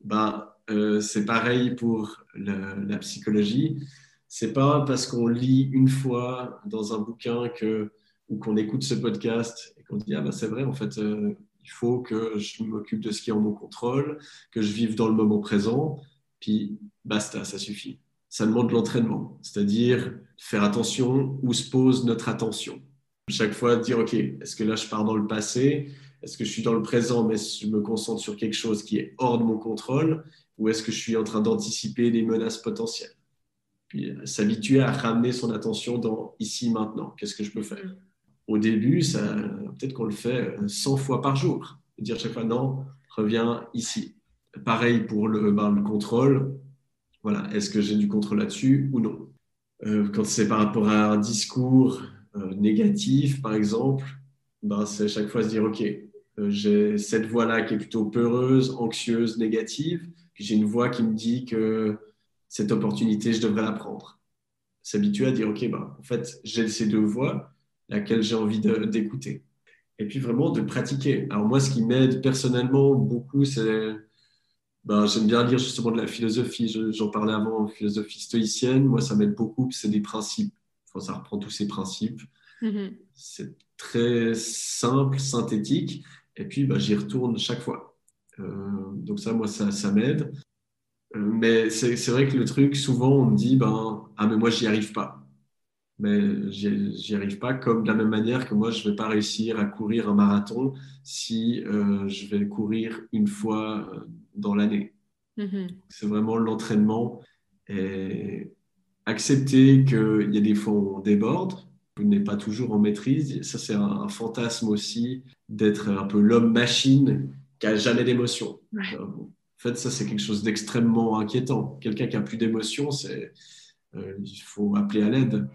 Ben, euh, c'est pareil pour la psychologie. C'est pas parce qu'on lit une fois dans un bouquin que, ou qu'on écoute ce podcast et qu'on dit ah ben c'est vrai en fait euh, il faut que je m'occupe de ce qui est en mon contrôle, que je vive dans le moment présent, puis basta, ça suffit. Ça demande de l'entraînement, c'est-à-dire faire attention où se pose notre attention. Chaque fois, dire, OK, est-ce que là, je pars dans le passé? Est-ce que je suis dans le présent, mais je me concentre sur quelque chose qui est hors de mon contrôle? Ou est-ce que je suis en train d'anticiper des menaces potentielles? Puis euh, s'habituer à ramener son attention dans ici, maintenant. Qu'est-ce que je peux faire? Au début, peut-être qu'on le fait 100 fois par jour. Dire chaque fois, non, reviens ici. Pareil pour le, ben, le contrôle. Voilà, est-ce que j'ai du contrôle là-dessus ou non? Euh, Quand c'est par rapport à un discours euh, négatif, par exemple, ben, c'est chaque fois se dire, OK, euh, j'ai cette voix-là qui est plutôt peureuse, anxieuse, négative, puis j'ai une voix qui me dit que cette opportunité, je devrais la prendre. S'habituer à dire, OK, ben, en fait, j'ai ces deux voix, laquelle j'ai envie d'écouter. Et puis vraiment de pratiquer. Alors moi, ce qui m'aide personnellement beaucoup, c'est ben, j'aime bien lire justement de la philosophie. J'en parlais avant, philosophie stoïcienne. Moi, ça m'aide beaucoup. C'est des principes. Enfin, ça reprend tous ces principes. Mm-hmm. C'est très simple, synthétique. Et puis, ben, j'y retourne chaque fois. Euh, donc ça, moi, ça, ça m'aide. Euh, mais c'est vrai que le truc, souvent, on me dit, ben, ah, mais moi, j'y arrive pas. Mais j'y arrive pas comme de la même manière que moi, je vais pas réussir à courir un marathon si euh, je vais courir une fois dans l'année. Mm-hmm. C'est vraiment l'entraînement et accepter qu'il y a des fois où on déborde, on n'est pas toujours en maîtrise. Ça, c'est un, fantasme aussi d'être un peu l'homme-machine qui a jamais d'émotion. Euh, en fait, ça, c'est quelque chose d'extrêmement inquiétant. Quelqu'un qui a plus d'émotion, c'est euh, il faut appeler à l'aide.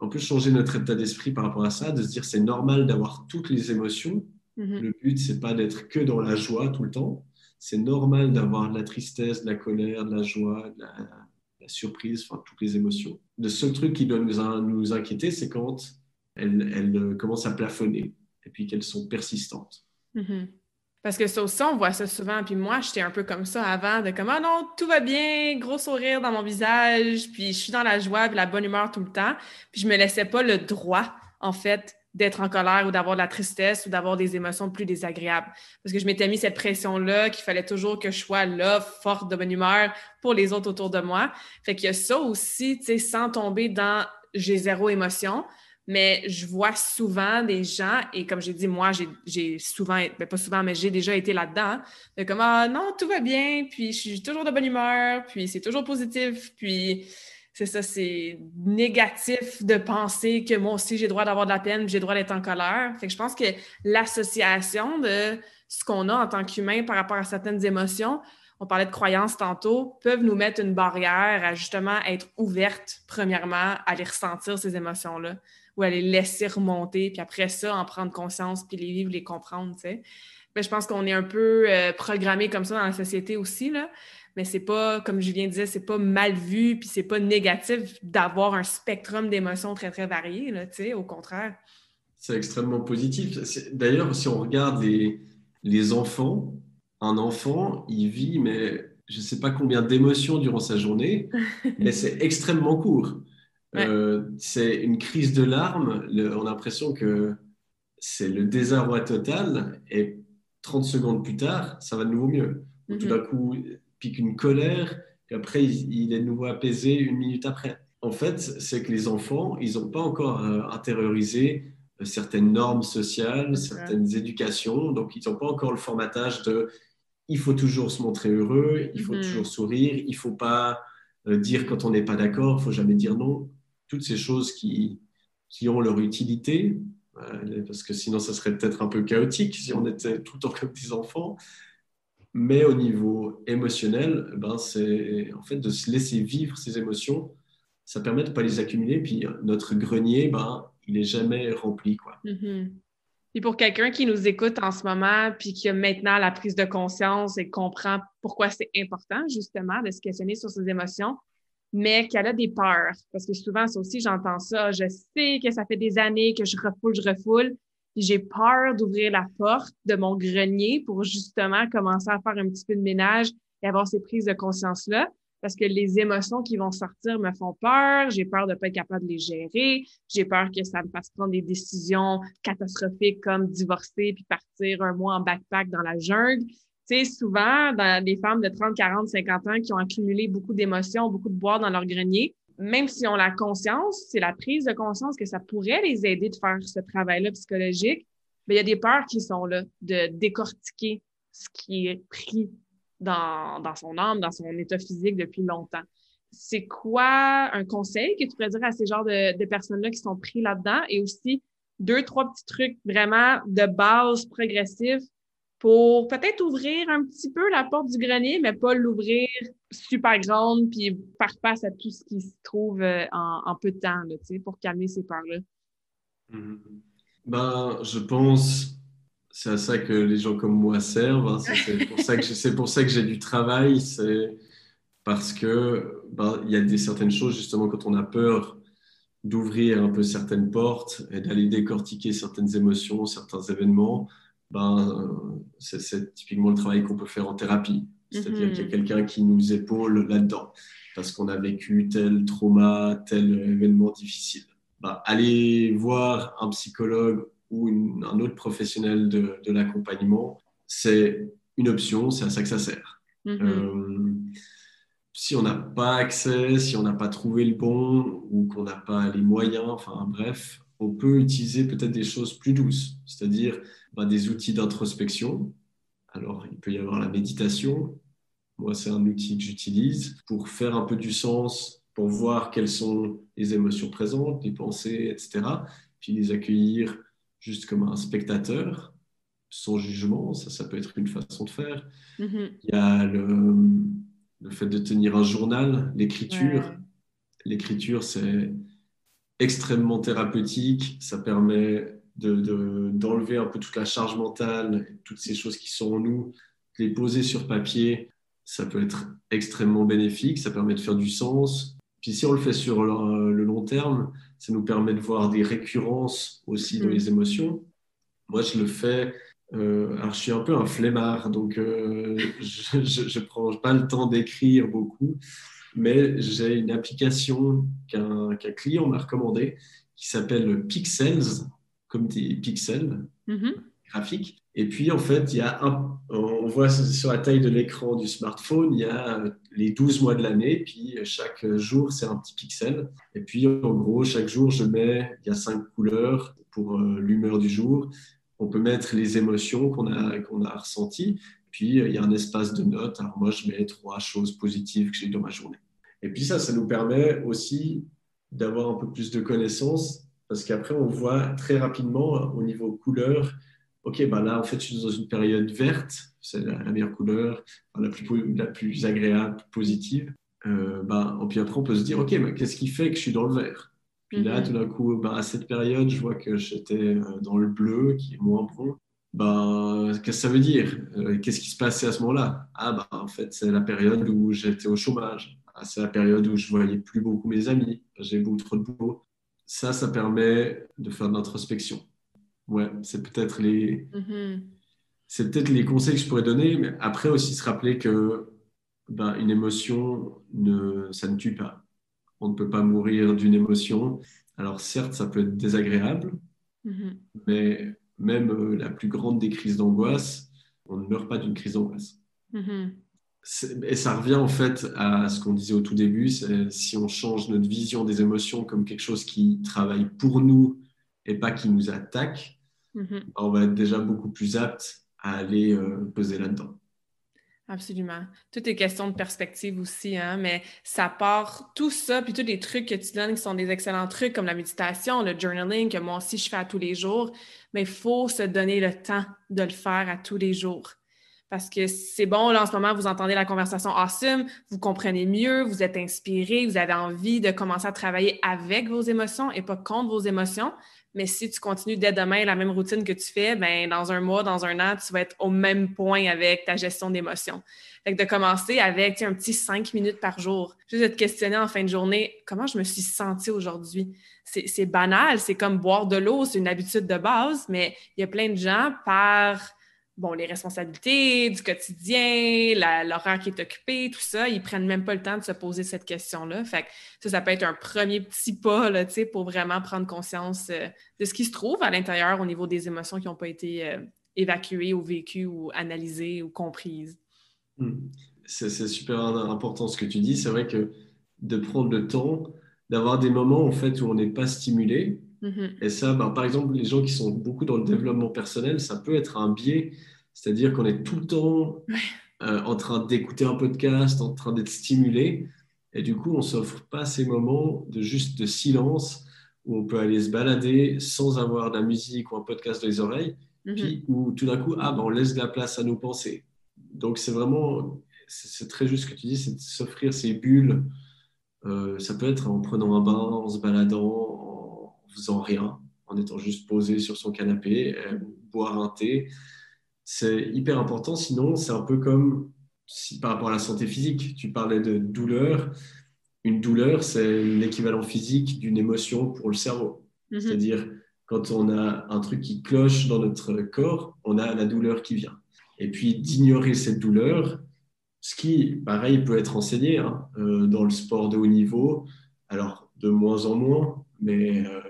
On peut changer notre état d'esprit par rapport à ça, de se dire c'est normal d'avoir toutes les émotions. Mm-hmm. Le but, c'est pas d'être que dans la joie tout le temps c'est normal d'avoir de la tristesse, de la colère, de la joie, de la, surprise, enfin toutes les émotions. Le seul truc qui doit nous, inquiéter, c'est quand elles, euh, commencent à plafonner et puis qu'elles sont persistantes. Mm-hmm. Parce que ça aussi, on voit ça souvent. Puis moi, j'étais un peu comme ça avant, de comme Ah non, tout va bien, gros sourire dans mon visage, puis je suis dans la joie, puis la bonne humeur tout le temps. Puis je me laissais pas le droit, en fait, d'être en colère ou d'avoir de la tristesse ou d'avoir des émotions plus désagréables. Parce que je m'étais mis cette pression-là qu'il fallait toujours que je sois là, forte, de bonne humeur pour les autres autour de moi. Fait qu'il y a ça aussi, tu sais, sans tomber dans j'ai zéro émotion. Mais je vois souvent des gens, et comme j'ai dit, moi, j'ai souvent, ben pas souvent, mais j'ai déjà été là-dedans, de comme, ah non, tout va bien, puis je suis toujours de bonne humeur, puis c'est toujours positif, puis c'est ça, c'est négatif de penser que moi aussi j'ai droit d'avoir de la peine, j'ai droit d'être en colère. Fait que je pense que l'association de ce qu'on a en tant qu'humain par rapport à certaines émotions, on parlait de croyances tantôt, peuvent nous mettre une barrière à justement être ouverte, premièrement, à les ressentir, ces émotions-là, ou à les laisser remonter, puis après ça, en prendre conscience, puis les vivre, les comprendre, tu sais. Mais je pense qu'on est un peu euh, programmé comme ça dans la société aussi, là mais c'est pas, comme Julien disait, c'est pas mal vu, puis c'est pas négatif d'avoir un spectrum d'émotions très, très varié, là, au contraire. C'est extrêmement positif. D'ailleurs, si on regarde les, les enfants, un enfant, il vit, mais je ne sais pas combien d'émotions durant sa journée, <laughs> mais c'est extrêmement court. Euh, c'est une crise de larmes, on a l'impression que c'est le désarroi total, et 30 secondes plus tard, ça va de nouveau mieux. Tout mm-hmm. d'un coup, puis qu'une colère, qu'après il, est de nouveau apaisé une minute après. En fait, c'est que les enfants, ils n'ont pas encore euh, intériorisé euh, certaines normes sociales, certaines éducations, donc ils n'ont pas encore le formatage de il faut toujours se montrer heureux, il faut mhm. toujours sourire, il ne faut pas euh, dire quand on n'est pas d'accord, il ne faut jamais dire non. Toutes ces choses qui, qui ont leur utilité, parce que sinon ça serait peut-être un peu chaotique si on était tout le temps comme des enfants. Mais au niveau émotionnel, ben c'est en fait de se laisser vivre ces émotions. Ça permet de ne pas les accumuler. Puis notre grenier, ben, il n'est jamais rempli. Quoi. Mm-hmm. Et pour quelqu'un qui nous écoute en ce moment, puis qui a maintenant la prise de conscience et comprend pourquoi c'est important, justement, de se questionner sur ses émotions, mais qu'elle a des peurs. Parce que souvent, ça aussi, j'entends ça. Je sais que ça fait des années que je refoule, je refoule. J'ai peur d'ouvrir la porte de mon grenier pour justement commencer à faire un petit peu de ménage et avoir ces prises de conscience-là parce que les émotions qui vont sortir me font peur, j'ai peur de ne pas être capable de les gérer, j'ai peur que ça me fasse prendre des décisions catastrophiques comme divorcer puis partir un mois en backpack dans la jungle. Tu sais, souvent, dans des femmes de 30, 40, 50 ans qui ont accumulé beaucoup d'émotions, beaucoup de bois dans leur grenier, même si on la conscience, c'est la prise de conscience que ça pourrait les aider de faire ce travail-là psychologique, mais il y a des peurs qui sont là, de décortiquer ce qui est pris dans, son âme, dans son état physique depuis longtemps. C'est quoi un conseil que tu pourrais dire à ces genres de, personnes-là qui sont pris là-dedans? Et aussi deux, trois petits trucs vraiment de base progressifs pour peut-être ouvrir un petit peu la porte du grenier, mais pas l'ouvrir super grande puis faire face à tout ce qui se trouve euh, en, peu de temps, là, pour calmer ces peurs-là? Mm-hmm. Ben, je pense c'est à ça que les gens comme moi servent. Hein. C'est pour ça que j'ai du travail. C'est parce que ben, il y a des certaines choses justement quand on a peur d'ouvrir un peu certaines portes et d'aller décortiquer certaines émotions, certains événements. Ben, c'est typiquement le travail qu'on peut faire en thérapie. C'est-à-dire qu'il y a quelqu'un qui nous épaule là-dedans parce qu'on a vécu tel trauma, tel événement difficile. Ben, aller voir un psychologue ou un autre professionnel de, l'accompagnement, c'est une option, c'est à ça que ça sert. Mm-hmm. Euh, si on n'a pas accès, si on n'a pas trouvé le bon ou qu'on n'a pas les moyens, enfin bref, on peut utiliser peut-être des choses plus douces, c'est-à-dire des outils d'introspection. Alors, il peut y avoir la méditation. Moi, c'est un outil que j'utilise pour faire un peu du sens, pour voir quelles sont les émotions présentes, les pensées, etc. Puis les accueillir juste comme un spectateur, sans jugement, ça, ça peut être une façon de faire. Mm-hmm. Il y a le, le, fait de tenir un journal, l'écriture. L'écriture, c'est extrêmement thérapeutique, ça permet d'enlever de, un peu toute la charge mentale, toutes ces choses qui sont en nous, les poser sur papier, ça peut être extrêmement bénéfique, ça permet de faire du sens. Puis si on le fait sur le long terme, ça nous permet de voir des récurrences aussi dans mm. les émotions. Moi, je le fais. Euh, alors, je suis un peu un flemmard, donc euh, je ne prends pas le temps d'écrire beaucoup, mais j'ai une application qu'un client m'a recommandée qui s'appelle Pixels, comme des pixels mm-hmm. graphiques. Et puis, en fait, il y a un, on voit sur la taille de l'écran du smartphone, il y a les 12 mois de l'année, puis chaque jour, c'est un petit pixel. Et puis, en gros, chaque jour, je mets, il y a cinq couleurs pour euh, l'humeur du jour. On peut mettre les émotions qu'on a, qu'on a ressenties. Puis, il y a un espace de notes. Alors, moi, je mets trois choses positives que j'ai eues dans ma journée. Et puis, ça, ça nous permet aussi d'avoir un peu plus de connaissances, parce qu'après, on voit très rapidement au niveau couleur, ok, bah là, en fait, je suis dans une période verte, c'est la, meilleure couleur, la plus, la plus agréable, positive. Euh, bah, puis après, on peut se dire, ok, bah, qu'est-ce qui fait que je suis dans le vert? Puis là, mhm. tout d'un coup, bah, à cette période, je vois que j'étais euh, dans le bleu, qui est moins bon. Bah, qu'est-ce que ça veut dire? Euh, Qu'est-ce qui se passait à ce moment-là? Ah, bah, en fait, c'est la période où j'étais au chômage. Ah, c'est la période où je voyais plus beaucoup mes amis. J'ai beaucoup trop de boulot. Ça, ça permet de faire de l'introspection ouais, c'est peut-être les, mm-hmm. c'est peut-être les conseils que je pourrais donner, mais après aussi se rappeler que ben, une émotion, ne, ça ne tue pas. On ne peut pas mourir d'une émotion. Alors certes, ça peut être désagréable, mm-hmm. mais même euh, la plus grande des crises d'angoisse, on ne meurt pas d'une crise d'angoisse. Mm-hmm. Et ça revient en fait à ce qu'on disait au tout début, si on change notre vision des émotions comme quelque chose qui travaille pour nous et pas qui nous attaque, mm-hmm. on va être déjà beaucoup plus apte à aller euh, peser là-dedans. Absolument. Tout est question de perspective aussi, hein, mais ça part, tout ça, puis tous les trucs que tu donnes qui sont des excellents trucs comme la méditation, le journaling, que moi aussi je fais à tous les jours, mais il faut se donner le temps de le faire à tous les jours. Parce que c'est bon, là, en ce moment, vous entendez la conversation awesome, vous comprenez mieux, vous êtes inspiré, vous avez envie de commencer à travailler avec vos émotions et pas contre vos émotions. Mais si tu continues dès demain la même routine que tu fais, ben dans un mois, dans un an, tu vas être au même point avec ta gestion d'émotions. Fait que de commencer avec un petit cinq minutes par jour, juste de te questionner en fin de journée, comment je me suis sentie aujourd'hui? C'est banal, c'est comme boire de l'eau, c'est une habitude de base, mais il y a plein de gens par bon, les responsabilités du quotidien, l'horaire qui est occupé, tout ça, ils prennent même pas le temps de se poser cette question-là. Fait que ça, ça peut être un premier petit pas là, pour vraiment prendre conscience euh, de ce qui se trouve à l'intérieur au niveau des émotions qui n'ont pas été euh, évacuées ou vécues ou analysées ou comprises. Hmm. C'est super important ce que tu dis. C'est vrai que de prendre le temps, d'avoir des moments en fait où on n'est pas stimulé, Mm-hmm. Et ça, ben, par exemple, les gens qui sont beaucoup dans le développement personnel, ça peut être un biais, c'est-à-dire qu'on est tout le temps euh, en train d'écouter un podcast, en train d'être stimulé, et du coup, on s'offre pas ces moments de juste de silence où on peut aller se balader sans avoir de la musique ou un podcast dans les oreilles, mm-hmm. puis où tout d'un coup, ah, ben, on laisse de la place à nos pensées. Donc, c'est vraiment, c'est très juste ce que tu dis, c'est de s'offrir ces bulles. Euh, ça peut être en prenant un bain, en se baladant, faisant rien, en étant juste posé sur son canapé, euh, boire un thé. C'est hyper important, sinon c'est un peu comme si, par rapport à la santé physique, tu parlais de douleur. Une douleur, c'est l'équivalent physique d'une émotion pour le cerveau. Mhm. C'est-à-dire, quand on a un truc qui cloche dans notre corps, on a la douleur qui vient. Et puis, d'ignorer cette douleur, ce qui, pareil, peut être enseigné hein, euh, dans le sport de haut niveau, alors de moins en moins, mais euh,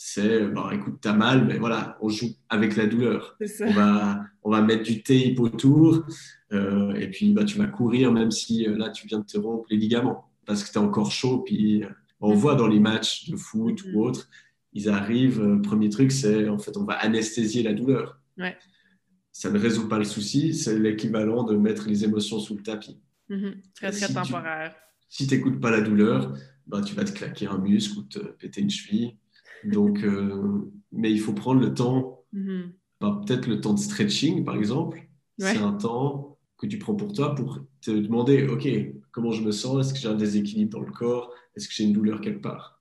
c'est bah, écoute, t'as mal, mais voilà, on joue avec la douleur. On va, on va mettre du tape autour euh, et puis bah, tu vas courir même si euh, là tu viens de te rompre les ligaments parce que tu es encore chaud. Puis euh, on voit dans les matchs de foot ou mm-hmm. autre, ils arrivent, premier truc, c'est en fait on va anesthésier la douleur. Ça ne résout pas le souci, c'est l'équivalent de mettre les émotions sous le tapis. Mm-hmm. Très, très temporaire. si tu n'écoutes pas la douleur, bah, tu vas te claquer un muscle ou te péter une cheville. Donc, euh, mais il faut prendre le temps, mm-hmm. bah, peut-être le temps de stretching, par exemple. C'est un temps que tu prends pour toi pour te demander, OK, comment je me sens? Est-ce que j'ai un déséquilibre dans le corps? Est-ce que j'ai une douleur quelque part?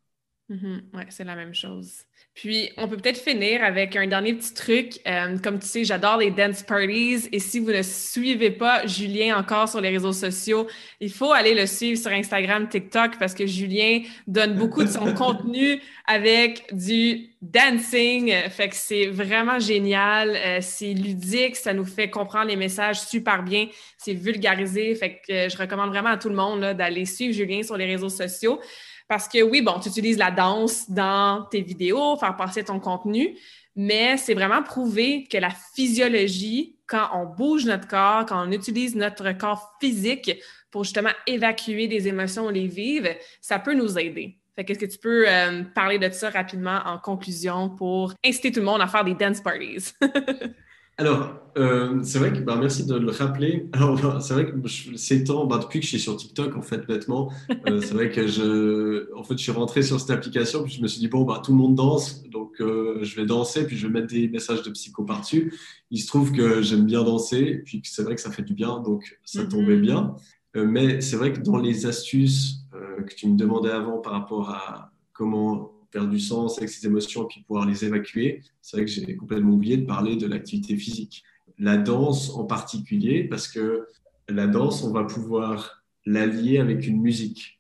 Mm-hmm. Oui, c'est la même chose. Puis, on peut peut-être finir avec un dernier petit truc. Euh, comme tu sais, j'adore les dance parties. Et si vous ne suivez pas Julien encore sur les réseaux sociaux, il faut aller le suivre sur Instagram, TikTok, parce que Julien donne beaucoup de son <laughs> contenu avec du dancing. Fait que c'est vraiment génial. Euh, c'est ludique. Ça nous fait comprendre les messages super bien. C'est vulgarisé. Fait que euh, je recommande vraiment à tout le monde d'aller suivre Julien sur les réseaux sociaux. Parce que oui, bon, tu utilises la danse dans tes vidéos, faire passer ton contenu, mais c'est vraiment prouvé que la physiologie, quand on bouge notre corps, quand on utilise notre corps physique pour justement évacuer des émotions les vivre, ça peut nous aider. Fait qu'est-ce que tu peux euh, parler de ça rapidement en conclusion pour inciter tout le monde à faire des dance parties? <laughs> Alors, euh, c'est vrai que, bah, merci de le rappeler. <laughs> Alors, bah, c'est vrai que ces temps, bah, depuis que je suis sur TikTok, en fait, bêtement, euh, c'est vrai que je, en fait, je suis rentré sur cette application, puis je me suis dit, bon, bah, tout le monde danse, donc euh, je vais danser, puis je vais mettre des messages de psycho par-dessus. Il se trouve que j'aime bien danser, puis c'est vrai que ça fait du bien, donc ça mm-hmm. tombait bien. mais c'est vrai que dans les astuces que tu me demandais avant par rapport à comment faire du sens avec ses émotions et puis pouvoir les évacuer, c'est vrai que j'ai complètement oublié de parler de l'activité physique. La danse en particulier, parce que la danse, on va pouvoir l'allier avec une musique.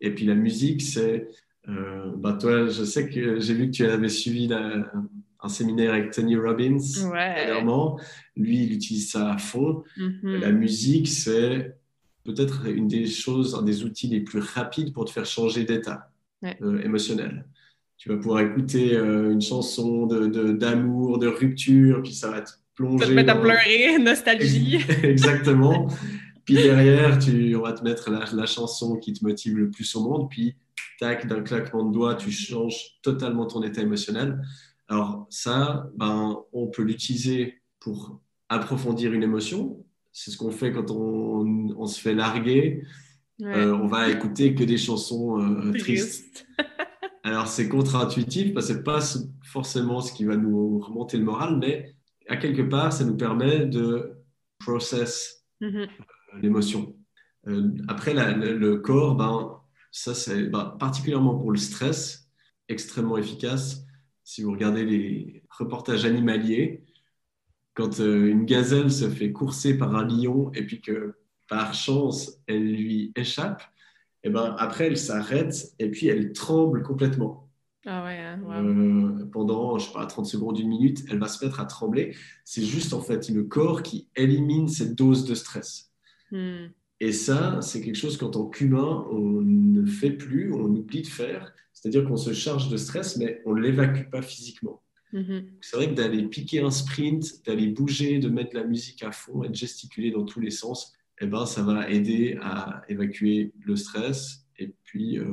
Et puis la musique, c'est... Euh, bah toi, je sais que j'ai vu que tu avais suivi un séminaire avec Tony Robbins ouais. Lui, il utilise ça à fond. Mm-hmm. La musique, c'est peut-être une des choses, un des outils les plus rapides pour te faire changer d'état euh, émotionnel tu vas pouvoir écouter euh, une chanson d'amour, de, d'amour, de, rupture, puis ça va te plonger. Ça te mettre à pleurer, <laughs> nostalgie. <laughs> Exactement. puis derrière, tu, on va te mettre la, la, chanson qui te motive le plus au monde, puis tac, d'un claquement de doigts, tu changes totalement ton état émotionnel. Alors ça, ben, on peut l'utiliser pour approfondir une émotion. C'est ce qu'on fait quand on, on, se fait larguer. Euh, on va écouter que des chansons euh, tristes. <laughs> Alors, c'est contre-intuitif parce que ce n'est pas forcément ce qui va nous remonter le moral, mais à quelque part, ça nous permet de process Mhm. l'émotion. Euh, après, la- le, le corps, ben, ça c'est ben, particulièrement pour le stress, extrêmement efficace. Si vous regardez les reportages animaliers, quand euh, une gazelle se fait courser par un lion et puis que par chance elle lui échappe, et ben après elle s'arrête et puis elle tremble complètement. Ah ouais, hein, wow. Euh, pendant, je sais pas, 30 secondes, une minute, elle va se mettre à trembler. C'est juste en fait le corps qui élimine cette dose de stress. Hmm. Et ça, c'est quelque chose qu'en tant qu'humain, on ne fait plus, on oublie de faire. C'est-à-dire qu'on se charge de stress, mais on ne l'évacue pas physiquement. Mhm. C'est vrai que d'aller piquer un sprint, d'aller bouger, de mettre la musique à fond et de gesticuler dans tous les sens, eh ben, ça va aider à évacuer le stress et puis euh,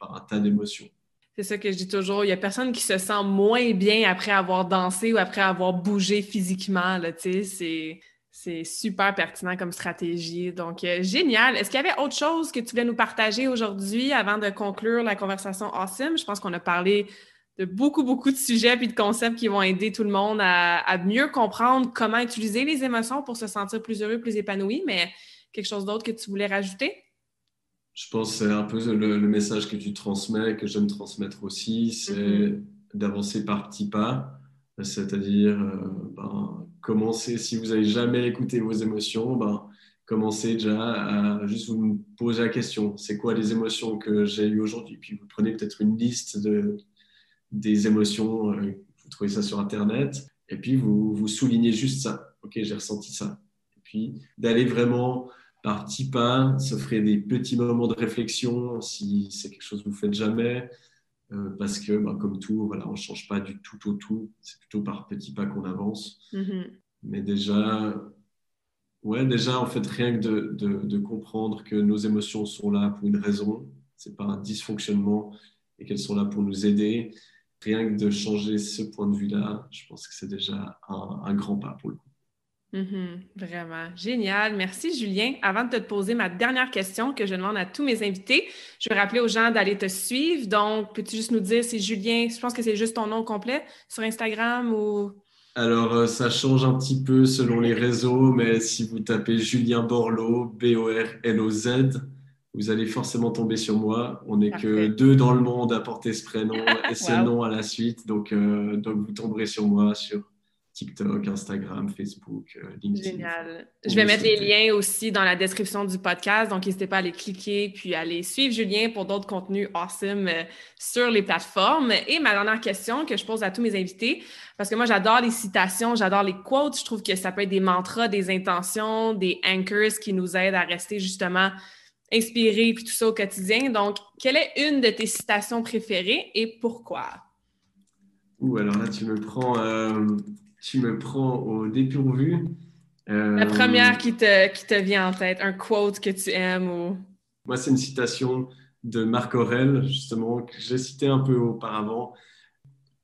un tas d'émotions. C'est ça que je dis toujours. Il y a personne qui se sent moins bien après avoir dansé ou après avoir bougé physiquement. C'est, c'est super pertinent comme stratégie. Donc, euh, génial. Est-ce qu'il y avait autre chose que tu voulais nous partager aujourd'hui avant de conclure la conversation Awesome? Je pense qu'on a parlé de beaucoup, beaucoup de sujets puis de concepts qui vont aider tout le monde à, à mieux comprendre comment utiliser les émotions pour se sentir plus heureux, plus épanoui. Mais quelque chose d'autre que tu voulais rajouter? Je pense que c'est un peu le, le message que tu transmets, que j'aime transmettre aussi, c'est Mhm. d'avancer par petits pas, c'est-à-dire euh, ben, commencer, si vous n'avez jamais écouté vos émotions, ben, commencez déjà à juste vous poser la question, c'est quoi les émotions que j'ai eues aujourd'hui? Puis vous prenez peut-être une liste de, des émotions, euh, vous trouvez ça sur Internet, et puis vous, vous soulignez juste ça, ok, j'ai ressenti ça. Et puis d'aller vraiment par petits pas, ça ferait des petits moments de réflexion si c'est quelque chose que vous faites jamais, euh, parce que bah, comme tout, voilà, on ne change pas du tout au tout, c'est plutôt par petits pas qu'on avance. Mhm. Mais déjà, ouais, déjà en fait rien que de, de, de comprendre que nos émotions sont là pour une raison, c'est pas un dysfonctionnement et qu'elles sont là pour nous aider. Rien que de changer ce point de vue-là, je pense que c'est déjà un, un grand pas pour le coup. Mhm, vraiment. Génial. Merci, Julien. Avant de te poser ma dernière question que je demande à tous mes invités, je vais rappeler aux gens d'aller te suivre. Donc, peux-tu juste nous dire si Julien, je pense que c'est juste ton nom complet sur Instagram ou? Alors, euh, ça change un petit peu selon les réseaux, mais si vous tapez Julien Borloo, B-O-R-L-O-Z, vous allez forcément tomber sur moi. On n'est que deux dans le monde à porter ce prénom <laughs> et ce Wow. nom à la suite. Donc, euh, donc, vous tomberez sur moi sur TikTok, Instagram, Facebook, euh, LinkedIn. Génial. Je vais mettre les liens aussi dans la description du podcast, donc n'hésitez pas à aller cliquer puis aller suivre Julien pour d'autres contenus awesome euh, sur les plateformes. Et ma dernière question que je pose à tous mes invités, parce que moi j'adore les citations, j'adore les quotes, je trouve que ça peut être des mantras, des intentions, des anchors qui nous aident à rester justement inspirés puis tout ça au quotidien. Donc, quelle est une de tes citations préférées et pourquoi? Ouh, alors là, tu me prends, euh, tu me prends au dépourvu. Euh, La première qui te, qui te vient en tête, un quote que tu aimes ou... Moi, c'est une citation de Marc Aurèle, justement, que j'ai cité un peu auparavant.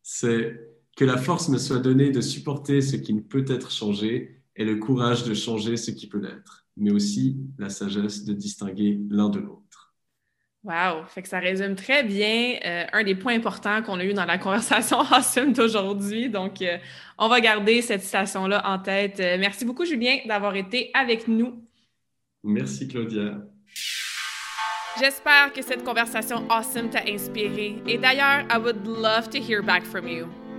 C'est que la force me soit donnée de supporter ce qui ne peut être changé et le courage de changer ce qui peut l'être, mais aussi la sagesse de distinguer l'un de l'autre. Wow! Fait que ça résume très bien euh, un des points importants qu'on a eu dans la conversation <laughs> awesome d'aujourd'hui. Donc, euh, on va garder cette citation-là en tête. Euh, merci beaucoup, Julien, d'avoir été avec nous. Merci, Claudia. J'espère que cette conversation awesome t'a inspiré. Et d'ailleurs, I would love to hear back from you.